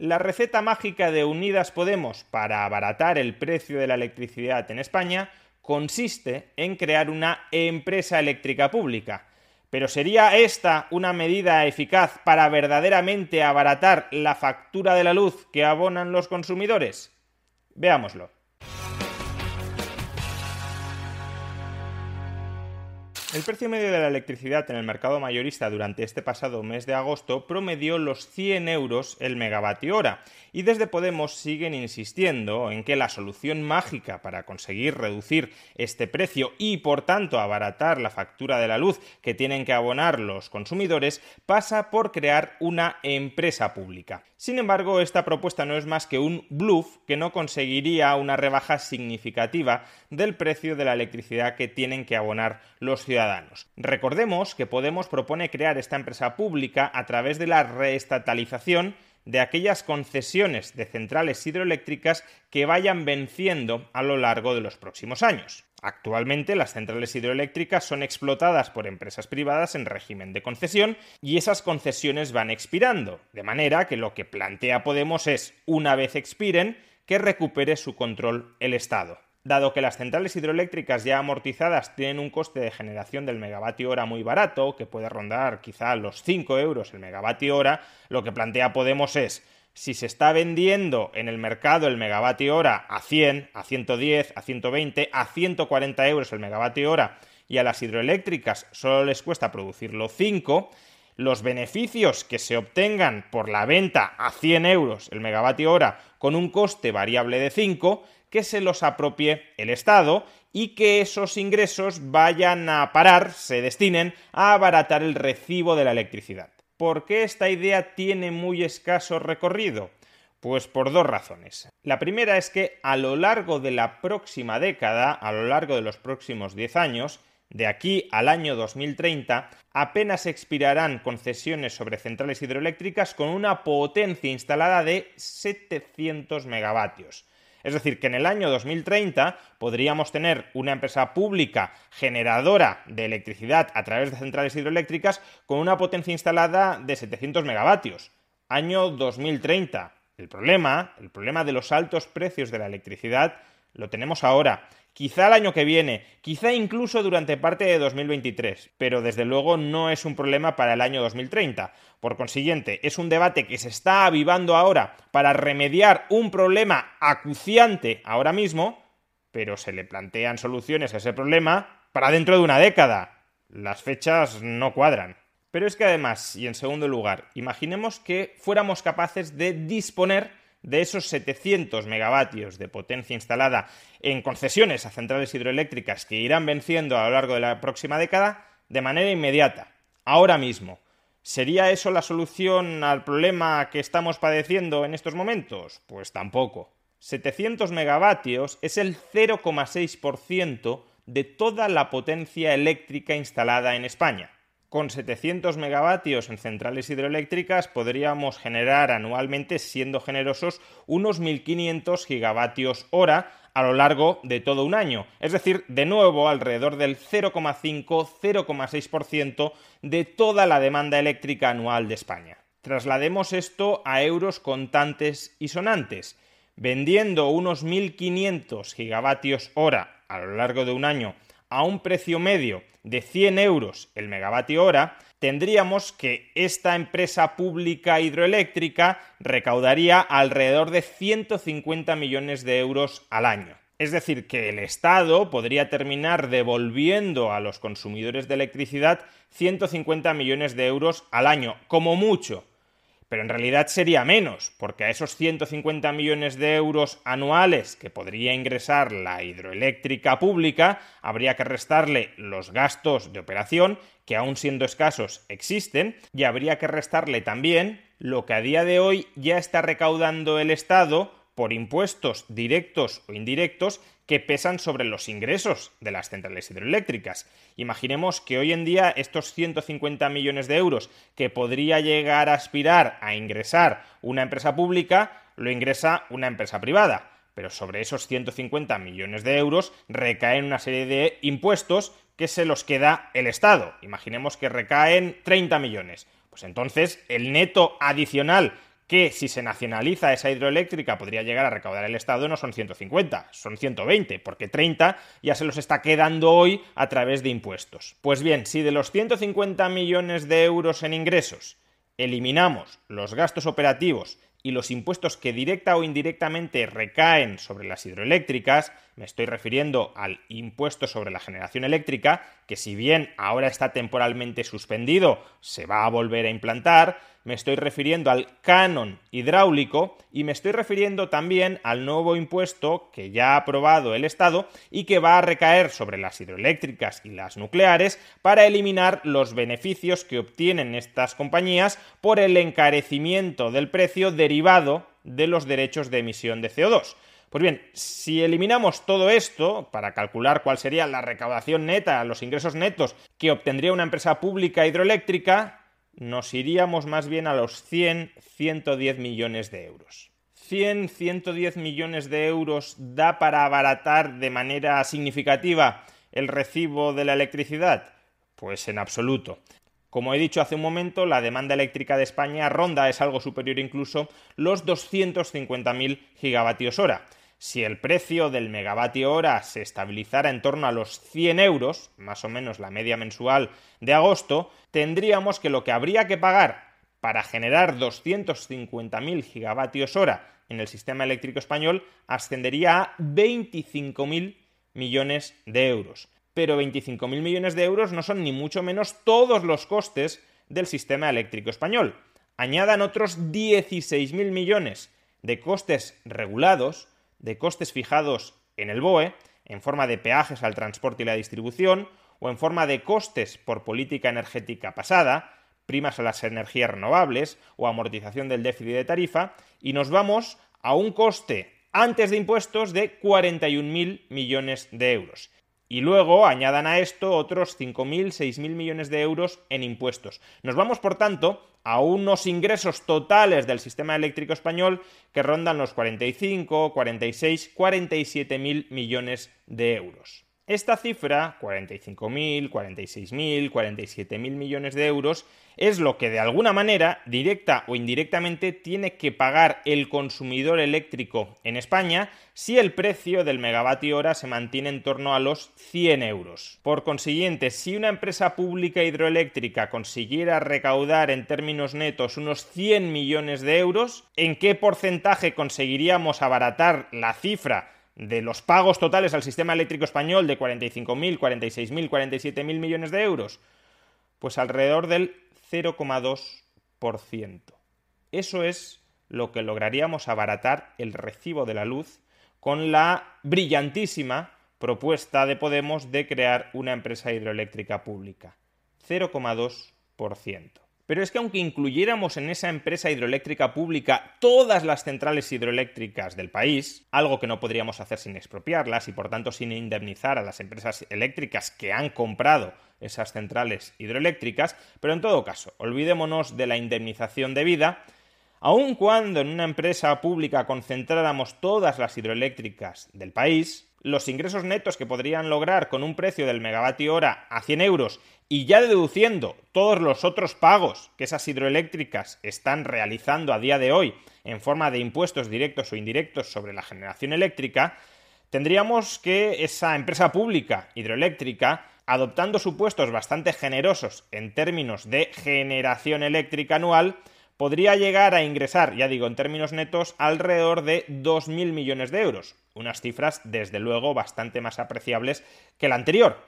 La receta mágica de Unidas Podemos para abaratar el precio de la electricidad en España consiste en crear una empresa eléctrica pública. Pero ¿sería esta una medida eficaz para verdaderamente abaratar la factura de la luz que abonan los consumidores? Veámoslo. El precio medio de la electricidad en el mercado mayorista durante este pasado mes de agosto promedió los 100 euros el megavatio hora y desde Podemos siguen insistiendo en que la solución mágica para conseguir reducir este precio y por tanto abaratar la factura de la luz que tienen que abonar los consumidores pasa por crear una empresa pública. Sin embargo, esta propuesta no es más que un bluff que no conseguiría una rebaja significativa del precio de la electricidad que tienen que abonar los Recordemos que Podemos propone crear esta empresa pública a través de la reestatalización de aquellas concesiones de centrales hidroeléctricas que vayan venciendo a lo largo de los próximos años. Actualmente las centrales hidroeléctricas son explotadas por empresas privadas en régimen de concesión y esas concesiones van expirando, de manera que lo que plantea Podemos es, una vez expiren, que recupere su control el Estado. Dado que las centrales hidroeléctricas ya amortizadas tienen un coste de generación del megavatio hora muy barato, que puede rondar quizá los 5 euros el megavatio hora, lo que plantea Podemos es, si se está vendiendo en el mercado el megavatio hora a 100, a 110, a 120, a 140 euros el megavatio hora y a las hidroeléctricas solo les cuesta producirlo 5, los beneficios que se obtengan por la venta a 100 euros el megavatio hora con un coste variable de 5 que se los apropie el Estado y que esos ingresos vayan a parar, se destinen a abaratar el recibo de la electricidad. ¿Por qué esta idea tiene muy escaso recorrido? Pues por dos razones. La primera es que a lo largo de la próxima década, a lo largo de los próximos 10 años, de aquí al año 2030, apenas expirarán concesiones sobre centrales hidroeléctricas con una potencia instalada de 700 megavatios. Es decir, que en el año 2030 podríamos tener una empresa pública generadora de electricidad a través de centrales hidroeléctricas con una potencia instalada de 700 megavatios. Año 2030. El problema, el problema de los altos precios de la electricidad, lo tenemos ahora quizá el año que viene, quizá incluso durante parte de 2023, pero desde luego no es un problema para el año 2030. Por consiguiente, es un debate que se está avivando ahora para remediar un problema acuciante ahora mismo, pero se le plantean soluciones a ese problema para dentro de una década. Las fechas no cuadran. Pero es que además, y en segundo lugar, imaginemos que fuéramos capaces de disponer de esos 700 megavatios de potencia instalada en concesiones a centrales hidroeléctricas que irán venciendo a lo largo de la próxima década de manera inmediata, ahora mismo. ¿Sería eso la solución al problema que estamos padeciendo en estos momentos? Pues tampoco. 700 megavatios es el 0,6% de toda la potencia eléctrica instalada en España con 700 megavatios en centrales hidroeléctricas podríamos generar anualmente, siendo generosos, unos 1.500 gigavatios hora a lo largo de todo un año. Es decir, de nuevo, alrededor del 0,5-0,6% de toda la demanda eléctrica anual de España. Traslademos esto a euros contantes y sonantes. Vendiendo unos 1.500 gigavatios hora a lo largo de un año a un precio medio de 100 euros el megavatio hora, tendríamos que esta empresa pública hidroeléctrica recaudaría alrededor de 150 millones de euros al año. Es decir, que el Estado podría terminar devolviendo a los consumidores de electricidad 150 millones de euros al año, como mucho. Pero en realidad sería menos, porque a esos 150 millones de euros anuales que podría ingresar la hidroeléctrica pública, habría que restarle los gastos de operación, que aún siendo escasos existen, y habría que restarle también lo que a día de hoy ya está recaudando el Estado por impuestos directos o indirectos que pesan sobre los ingresos de las centrales hidroeléctricas. Imaginemos que hoy en día estos 150 millones de euros que podría llegar a aspirar a ingresar una empresa pública, lo ingresa una empresa privada. Pero sobre esos 150 millones de euros recaen una serie de impuestos que se los queda el Estado. Imaginemos que recaen 30 millones. Pues entonces el neto adicional que si se nacionaliza esa hidroeléctrica podría llegar a recaudar el Estado no son 150, son 120, porque 30 ya se los está quedando hoy a través de impuestos. Pues bien, si de los 150 millones de euros en ingresos eliminamos los gastos operativos y los impuestos que directa o indirectamente recaen sobre las hidroeléctricas, me estoy refiriendo al impuesto sobre la generación eléctrica, que si bien ahora está temporalmente suspendido, se va a volver a implantar, me estoy refiriendo al canon hidráulico y me estoy refiriendo también al nuevo impuesto que ya ha aprobado el Estado y que va a recaer sobre las hidroeléctricas y las nucleares para eliminar los beneficios que obtienen estas compañías por el encarecimiento del precio derivado de los derechos de emisión de CO2. Pues bien, si eliminamos todo esto para calcular cuál sería la recaudación neta, los ingresos netos que obtendría una empresa pública hidroeléctrica, nos iríamos más bien a los 100, 110 millones de euros. 100, 110 millones de euros da para abaratar de manera significativa el recibo de la electricidad? Pues en absoluto. Como he dicho hace un momento, la demanda eléctrica de España ronda, es algo superior incluso, los 250.000 gigavatios hora. Si el precio del megavatio hora se estabilizara en torno a los 100 euros, más o menos la media mensual de agosto, tendríamos que lo que habría que pagar para generar 250.000 gigavatios hora en el sistema eléctrico español ascendería a 25.000 millones de euros. Pero 25.000 millones de euros no son ni mucho menos todos los costes del sistema eléctrico español. Añadan otros 16.000 millones de costes regulados de costes fijados en el BOE, en forma de peajes al transporte y la distribución, o en forma de costes por política energética pasada, primas a las energías renovables o amortización del déficit de tarifa, y nos vamos a un coste antes de impuestos de 41.000 millones de euros. Y luego añadan a esto otros 5.000, 6.000 millones de euros en impuestos. Nos vamos, por tanto, a unos ingresos totales del sistema eléctrico español que rondan los 45, 46, 47.000 millones de euros. Esta cifra, 45.000, 46.000, 47.000 millones de euros, es lo que de alguna manera, directa o indirectamente, tiene que pagar el consumidor eléctrico en España si el precio del megavatio hora se mantiene en torno a los 100 euros. Por consiguiente, si una empresa pública hidroeléctrica consiguiera recaudar en términos netos unos 100 millones de euros, ¿en qué porcentaje conseguiríamos abaratar la cifra de los pagos totales al sistema eléctrico español de 45.000, 46.000, 47.000 millones de euros? Pues alrededor del 0,2%. Eso es lo que lograríamos abaratar el recibo de la luz con la brillantísima propuesta de Podemos de crear una empresa hidroeléctrica pública. 0,2%. Pero es que aunque incluyéramos en esa empresa hidroeléctrica pública todas las centrales hidroeléctricas del país, algo que no podríamos hacer sin expropiarlas y por tanto sin indemnizar a las empresas eléctricas que han comprado esas centrales hidroeléctricas, pero en todo caso, olvidémonos de la indemnización debida, aun cuando en una empresa pública concentráramos todas las hidroeléctricas del país, los ingresos netos que podrían lograr con un precio del megavatio hora a 100 euros y ya deduciendo todos los otros pagos que esas hidroeléctricas están realizando a día de hoy en forma de impuestos directos o indirectos sobre la generación eléctrica, tendríamos que esa empresa pública hidroeléctrica, adoptando supuestos bastante generosos en términos de generación eléctrica anual, podría llegar a ingresar, ya digo, en términos netos, alrededor de 2.000 millones de euros. Unas cifras, desde luego, bastante más apreciables que la anterior.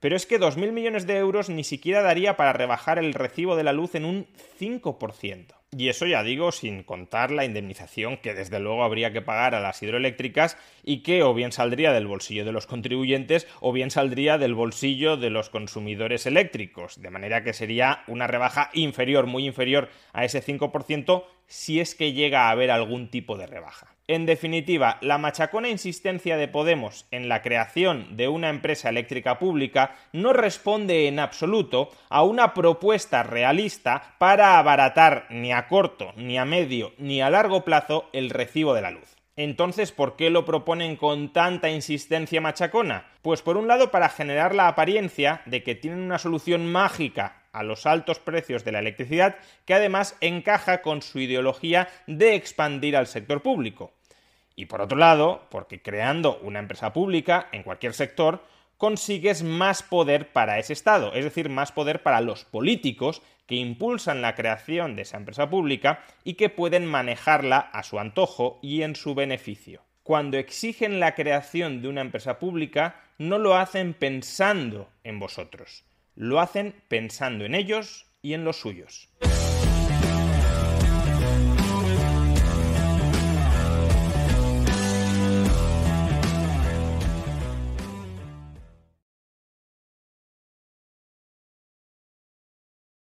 Pero es que 2.000 millones de euros ni siquiera daría para rebajar el recibo de la luz en un 5%. Y eso ya digo sin contar la indemnización que desde luego habría que pagar a las hidroeléctricas y que o bien saldría del bolsillo de los contribuyentes o bien saldría del bolsillo de los consumidores eléctricos. De manera que sería una rebaja inferior, muy inferior a ese 5% si es que llega a haber algún tipo de rebaja. En definitiva, la machacona insistencia de Podemos en la creación de una empresa eléctrica pública no responde en absoluto a una propuesta realista para abaratar ni a corto, ni a medio, ni a largo plazo el recibo de la luz. Entonces, ¿por qué lo proponen con tanta insistencia machacona? Pues por un lado para generar la apariencia de que tienen una solución mágica a los altos precios de la electricidad, que además encaja con su ideología de expandir al sector público. Y por otro lado, porque creando una empresa pública en cualquier sector, consigues más poder para ese Estado, es decir, más poder para los políticos que impulsan la creación de esa empresa pública y que pueden manejarla a su antojo y en su beneficio. Cuando exigen la creación de una empresa pública, no lo hacen pensando en vosotros, lo hacen pensando en ellos y en los suyos.